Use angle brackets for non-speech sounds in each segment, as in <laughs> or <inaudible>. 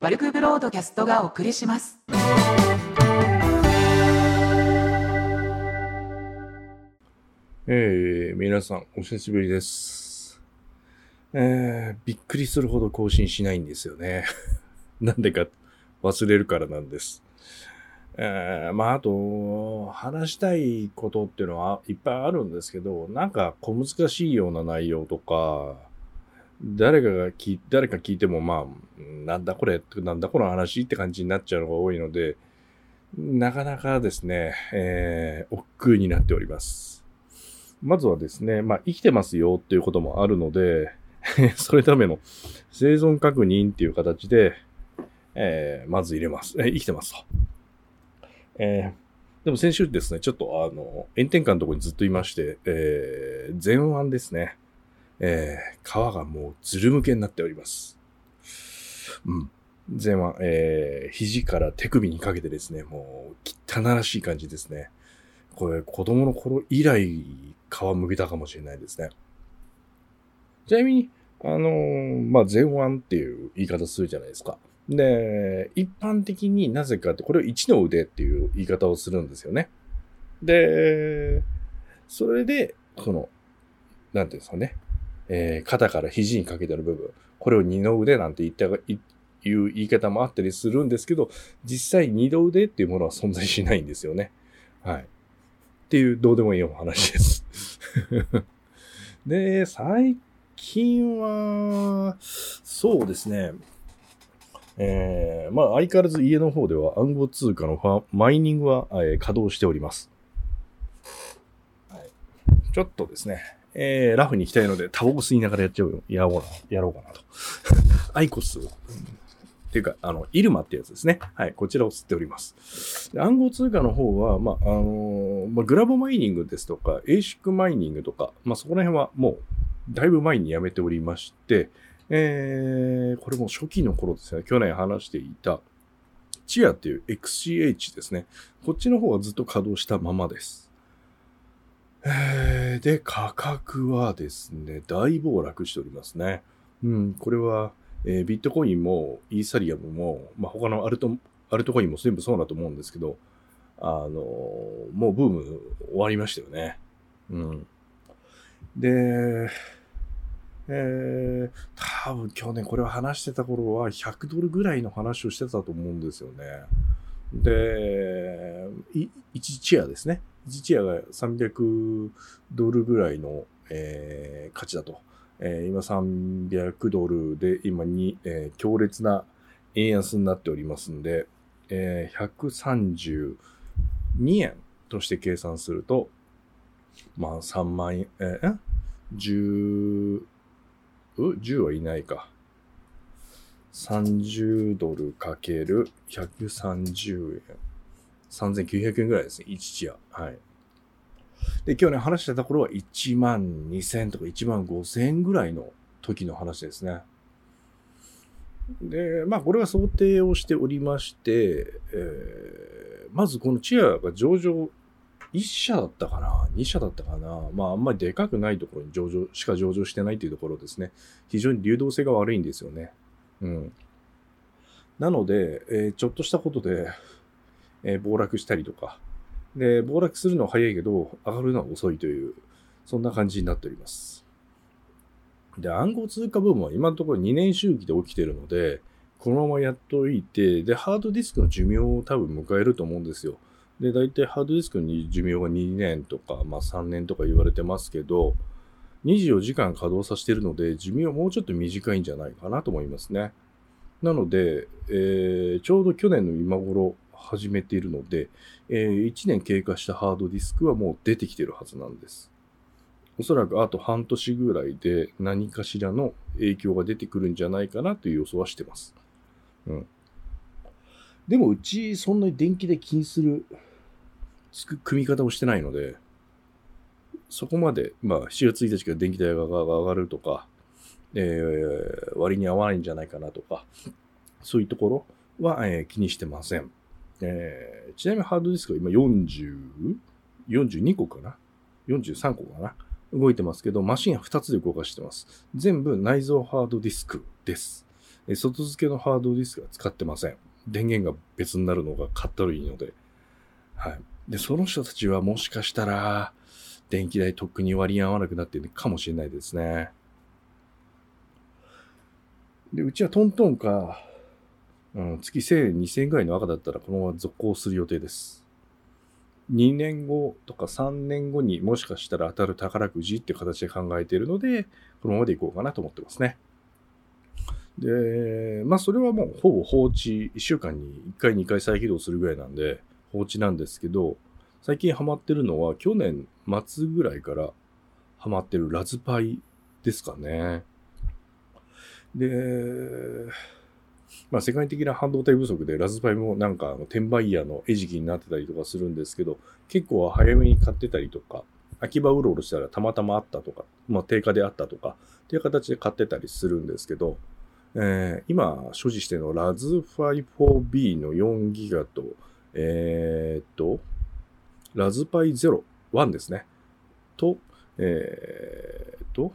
バルクブロードキャストがお送りします。えー、皆さん、お久しぶりです。えー、びっくりするほど更新しないんですよね。<laughs> なんでか忘れるからなんです。えー、まあ、あと、話したいことっていうのはいっぱいあるんですけど、なんか小難しいような内容とか、誰かが聞、誰か聞いてもまあ、なんだこれ、なんだこの話って感じになっちゃうのが多いので、なかなかですね、えー、億劫になっております。まずはですね、まあ、生きてますよっていうこともあるので、<laughs> それための生存確認っていう形で、えー、まず入れます。えー生きてますと。えー、でも先週ですね、ちょっとあの、炎天下のところにずっといまして、えー、前腕ですね。えー、皮がもうずるむけになっております。うん。前腕、えー、肘から手首にかけてですね、もう汚らしい感じですね。これ、子供の頃以来、皮むけたかもしれないですね。ちなみに、あのーまあ、前腕っていう言い方するじゃないですか。で、一般的になぜかって、これを一の腕っていう言い方をするんですよね。で、それで、この、なんていうんですかね、えー肩から肘にかけての部分、これを二の腕なんて言ったが、いう言い方もあったりするんですけど、実際二の腕っていうものは存在しないんですよね。はい。っていう、どうでもいいお話です。<laughs> で、最近は、そうですね。えー、まあ、相変わらず家の方では暗号通貨のファマイニングは、えー稼働しております。はい、ちょっとですね、えー、ラフに行きたいので、タバコ吸いながらやっちゃうよ。やろうな、やろうかなと。<laughs> アイコス、っていうか、あの、イルマってやつですね。はい、こちらを吸っております。で暗号通貨の方は、まあ、あのーまあ、グラボマイニングですとか、エーシックマイニングとか、まあ、そこら辺はもう、だいぶ前にやめておりまして、えー、これも初期の頃ですね、去年話していた、チアっていう XCH ですね。こっちの方はずっと稼働したままです。え、で、価格はですね、大暴落しておりますね。うん、これは、えービットコインも、イーサリアムも、まあ、他のアルト、アルトコインも全部そうだと思うんですけど、あのーもうブーム終わりましたよね。うん。で、えー、多分去年これを話してた頃は100ドルぐらいの話をしてたと思うんですよね。で、い1チアですね。1チアが300ドルぐらいの、えー価値だと。えー今300ドルで今に、えー強烈な円安になっておりますんで、えー132円として計算すると、まあ3万円、えー、10、?10 はいないか。30ドルかける130円。3900円ぐらいですね。1チア。はい。で、今日ね、話してた頃は1万2000とか1万5000円ぐらいの時の話ですね。で、まあ、これは想定をしておりまして、えーまずこのチアが上場、1社だったかな ?2 社だったかな？まあ、あんまりでかくないところに上場、しか上場してないというところですね。非常に流動性が悪いんですよね。うん。なので、えーちょっとしたことで、えー暴落したりとか、で、暴落するのは早いけど、上がるのは遅いという、そんな感じになっております。で、暗号通貨部分は今のところ2年周期で起きてるので、このままやっといて、で、ハードディスクの寿命を多分迎えると思うんですよ。で、大体ハードディスクの寿命が2年とか、まあ3年とか言われてますけど、24時間稼働させているので、寿命はもうちょっと短いんじゃないかなと思いますね。なので、えーちょうど去年の今頃始めているので、え1年経過したハードディスクはもう出てきてるはずなんです。おそらくあと半年ぐらいで何かしらの影響が出てくるんじゃないかなという予想はしてます。うん。でもうちそんなに電気で気にする組み方をしてないので、そこまで、まあ7月1日から電気代が上がるとか、えー割に合わないんじゃないかなとか、そういうところは、えー気にしてません。えーちなみにハードディスクは今40、42個かな ?43 個かな？動いてますけど、マシンは2つで動かしてます。全部内蔵ハードディスクです。え外付けのハードディスクは使ってません。電源が別になるのがかったるいいので。はい。で、その人たちはもしかしたら、電気代とっくに割り合わなくなってるかもしれないですね。で、うちはトントンか、うん、月1000円、2000円ぐらいの赤だったらこのまま続行する予定です。2年後とか3年後にもしかしたら当たる宝くじって形で考えているので、このままでいこうかなと思ってますね。で、まあそれはもうほぼ放置、1週間に1回2回再起動するぐらいなんで、放置なんですけど、最近ハマってるのは去年末ぐらいからハマってるラズパイですかね。で、まあ世界的な半導体不足でラズパイもなんかあの転売ヤーの餌食になってたりとかするんですけど、結構早めに買ってたりとか、秋葉うろうろしたらたまたまあったとか、まあ定価であったとか、っていう形で買ってたりするんですけど、えー、今所持してのラズ 5-4B の4ギガと、えー、っと、ラズパイ0、1ですね。と、えー、と、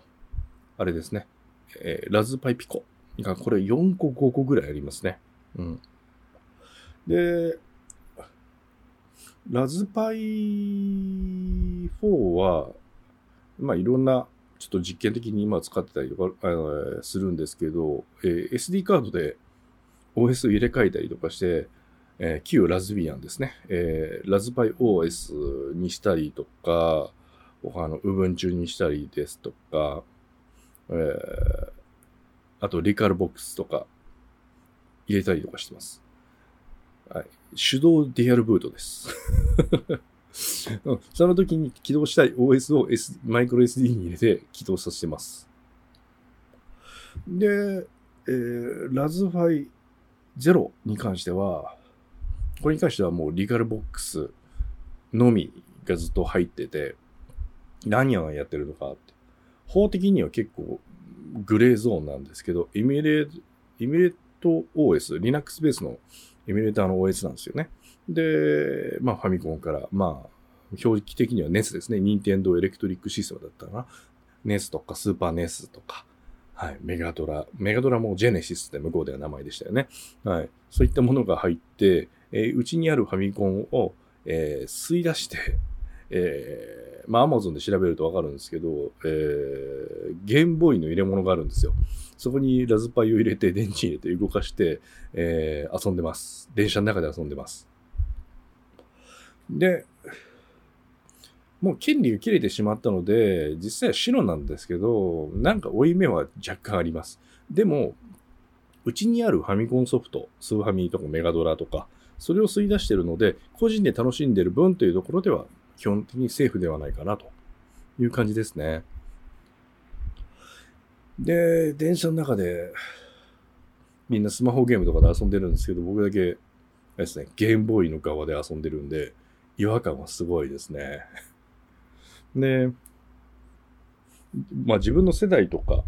あれですね。えー、ラズパイピコがこれ4個5個ぐらいありますね。うん。で、ラズパイ4は、まあいろんな、ちょっと実験的に今使ってたりとか、あのするんですけど、えー SD カードで OS を入れ替えたりとかして、えー旧ラズビアンですね。えーラズパイ OS にしたりとか、他の Ubuntu にしたりですとか、えーあとリカルボックスとか入れたりとかしてます。はい、手動デュアルブートです。<laughs> その時に起動したい OS を、S、マイクロ SD に入れて起動させてます。で、えーラズパイ0に関しては、これに関してはもう Recalbox のみがずっと入ってて、何をやってるのかって。法的には結構グレーゾーンなんですけど、エミュレート、エミュレート OS、Linux ベースのエミュレーターの OS なんですよね。で、まあファミコンから、まあ、表記的には NES ですね。Nintendo Electric System だったかな。NES とかスーパー NES とか、はい、メガドラ、メガドラもジェネシスって向こうでは名前でしたよね。はい。そういったものが入って、えーちにあるファミコンを、えー吸い出して、えーまあ、アマゾンで調べるとわかるんですけど、えーゲームボーイの入れ物があるんですよ。そこにラズパイを入れて、電池入れて動かして、えー遊んでます。電車の中で遊んでます。で、もう権利が切れてしまったので、実際は白なんですけど、なんか負い目は若干あります。でも、うちにあるファミコンソフト、スーファミとかメガドラとか、それを吸い出しているので、個人で楽しんでる分というところでは、基本的にセーフではないかなという感じですね。で、電車の中で、みんなスマホゲームとかで遊んでるんですけど、僕だけ、あれですね、ゲームボーイの側で遊んでるんで、違和感はすごいですね。で、まあ自分の世代とか、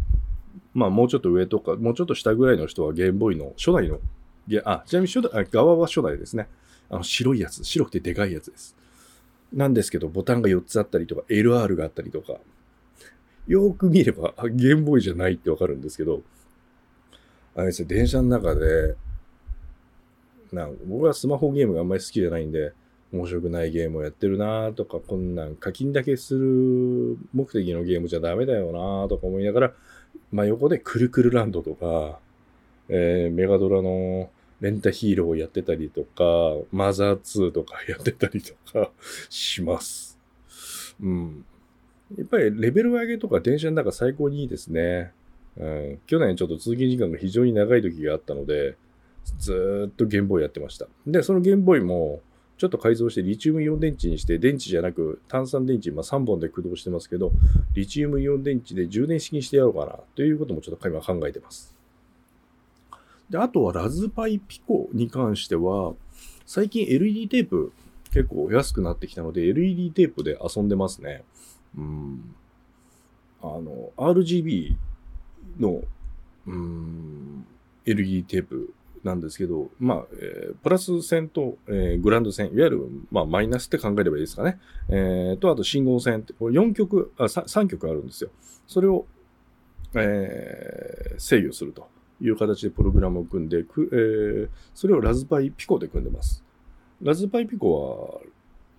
まあもうちょっと上とか、もうちょっと下ぐらいの人はゲームボーイの初代の、ゲあ、ちなみに初代、側は初代ですね。あの白いやつ、白くてでかいやつです。なんですけど、ボタンが4つあったりとか、LR があったりとか、よーく見れば、あゲームボーイじゃないってわかるんですけど、あれですね、電車の中で、な僕はスマホゲームがあんまり好きじゃないんで、面白くないゲームをやってるなとか、こんなん課金だけする目的のゲームじゃダメだよなとか思いながら、まあ横でくるくるランドとか、えーメガドラのレンタヒーローをやってたりとか、マザー2とかやってたりとか <laughs> します。うん。やっぱりレベル上げとか電車の中最高にいいですね。うん、去年ちょっと通勤時間が非常に長い時があったので、ずーっとゲームボーイやってました。で、そのゲームボーイも、ちょっと改造してリチウムイオン電池にして、電池じゃなく炭酸電池、まあ3本で駆動してますけど、リチウムイオン電池で充電式にしてやろうかな、ということもちょっと今考えてます。で、あとはラズパイピコに関しては、最近 LED テープ結構安くなってきたので、LED テープで遊んでますね。うん。あの、RGB の、うん、LED テープなんですけど、まあ、えープラス線と、えーグランド線、いわゆる、まあ、マイナスって考えればいいですかね。えーと、あと信号線って、これ4曲あ3、3曲あるんですよ。それを、えー制御するという形でプログラムを組んで、くえーそれをラズパイピコで組んでます。ラズパイピコは、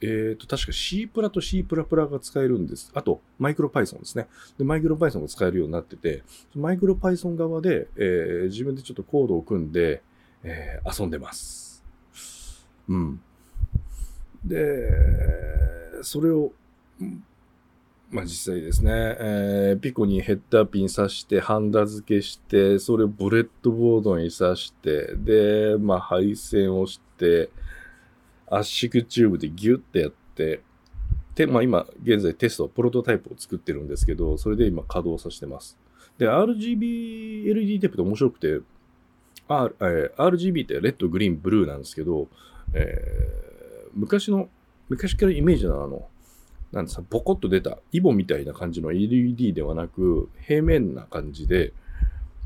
えっ、と、確か C プラと C プラプラが使えるんです。あと、マイクロ Python ですね。で、マイクロ Python が使えるようになってて、マイクロ Python 側で、えー自分でちょっとコードを組んで、えー遊んでます。うん。で、それを、まあ実際ですね、えーピコにヘッダーピン挿して、ハンダ付けして、それをブレッドボードに挿して、で、まあ配線をして、熱収縮チューブでギュッてやって、で、まあ今、現在テスト、プロトタイプを作ってるんですけど、それで今稼働させてます。で、RGB LED テープって面白くて、R えー RGB ってレッド、グリーン、ブルーなんですけど、えー昔の、昔からイメージのの、なんですか、ボコッと出た、イボみたいな感じの LED ではなく、平面な感じで、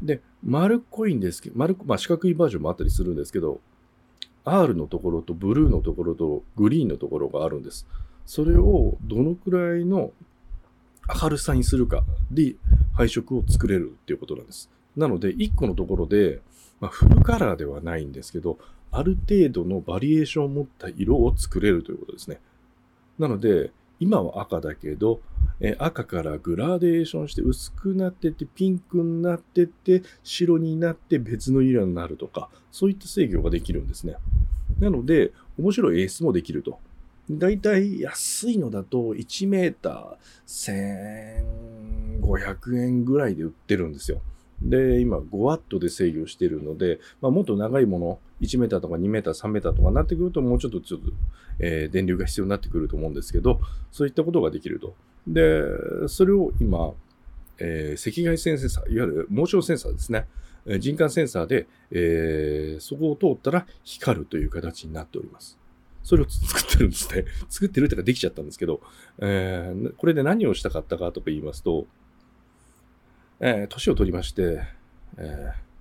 で、丸っこいんですけど、丸っこ、まあ四角いバージョンもあったりするんですけど、R のところとブルーのところとグリーンのところがあるんです。それをどのくらいの明るさにするかで配色を作れるっていうことなんです。なので、1個のところで、まあ、フルカラーではないんですけど、ある程度のバリエーションを持った色を作れるということですね。なので、今は赤だけど、え赤からグラデーションして薄くなってって、ピンクになってって、白になって別の色になるとか、そういった制御ができるんですね。なので、面白い演出もできると。だいたい安いのだと1メーター1500円ぐらいで売ってるんですよ。で、今5ワットで制御しているので、まあ、もっと長いもの、1メーターとか2メーター、3メーターとかになってくると、もうちょっとちょっと、えー電流が必要になってくると思うんですけど、そういったことができると。で、それを今、えー赤外線センサー、いわゆるモーションセンサーですね。人感センサーで、えーそこを通ったら光るという形になっております。それを作ってるんですね。作ってるっていうかできちゃったんですけど、えーこれで何をしたかったかとか言いますと、えー年を取りまして、えー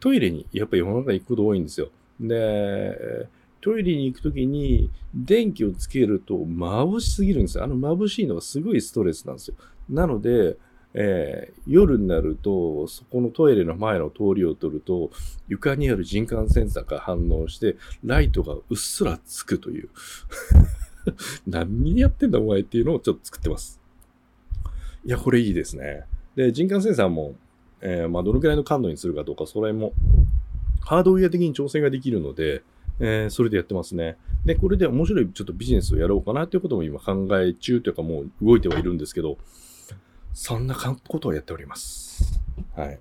トイレにやっぱり世の中行くこと多いんですよ。で、トイレに行くときに電気をつけると眩しすぎるんですよ。あの眩しいのがすごいストレスなんですよ。なので、えー夜になると、そこのトイレの前の通りを取ると、床にある人感センサーが反応して、ライトがうっすらつくという。<laughs> 何やってんだお前っていうのをちょっと作ってます。いや、これいいですね。で、人感センサーも、えーまあ、どのくらいの感度にするかとか、それも、ハードウェア的に調整ができるので、えーそれでやってますね。で、これで面白いちょっとビジネスをやろうかなということも今考え中というかもう動いてはいるんですけど、そんなことをやっております。はい。で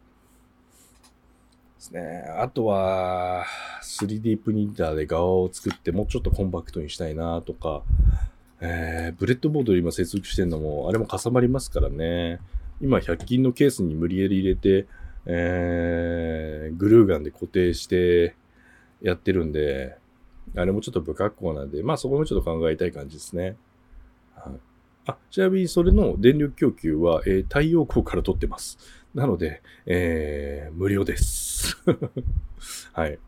すね。あとは、3D プリンターで側を作ってもうちょっとコンパクトにしたいなとか、えーブレッドボードで今接続してるのも、あれもかさばりますからね。今、100均のケースに無理やり入れて、えーグルーガンで固定してやってるんで、あれもちょっと不格好なんで、まあそこもちょっと考えたい感じですね。はい、あ、ちなみにそれの電力供給は、えー太陽光から取ってます。なので、えー無料です。<laughs> はい。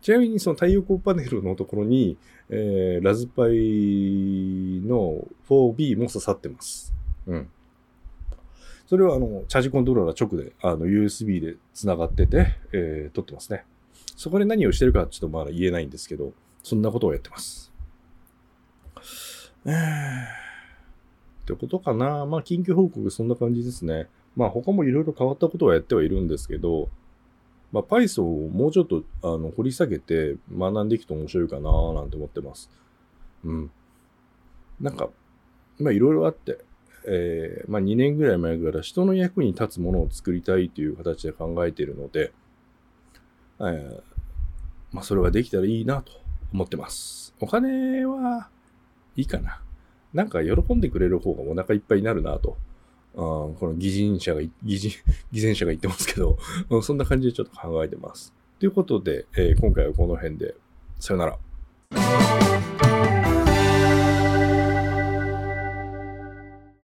ちなみにその太陽光パネルのところに、えーラズパイの 4B も刺さってます。うん。それはあの、チャージコントローラー直で、あの、USB で繋がってて、えー撮ってますね。そこで何をしてるかちょっとまだ言えないんですけど、そんなことをやってます。えー、ってことかな。まあ、緊急報告そんな感じですね。まあ、他もいろいろ変わったことはやってはいるんですけど、まあ、Python をもうちょっとあの掘り下げて学んでいくと面白いかななんて思ってます。うん。なんか、まあ、いろいろあって、えーまあ、2年ぐらい前から人の役に立つものを作りたいという形で考えているので、えーまあ、それができたらいいなと思ってます。お金はいいかな。なんか喜んでくれる方がお腹いっぱいになるなと。あこの擬人者がい、擬人、<laughs> 偽善者が言ってますけど、そんな感じでちょっと考えてます。ということで、えー今回はこの辺で、さよなら。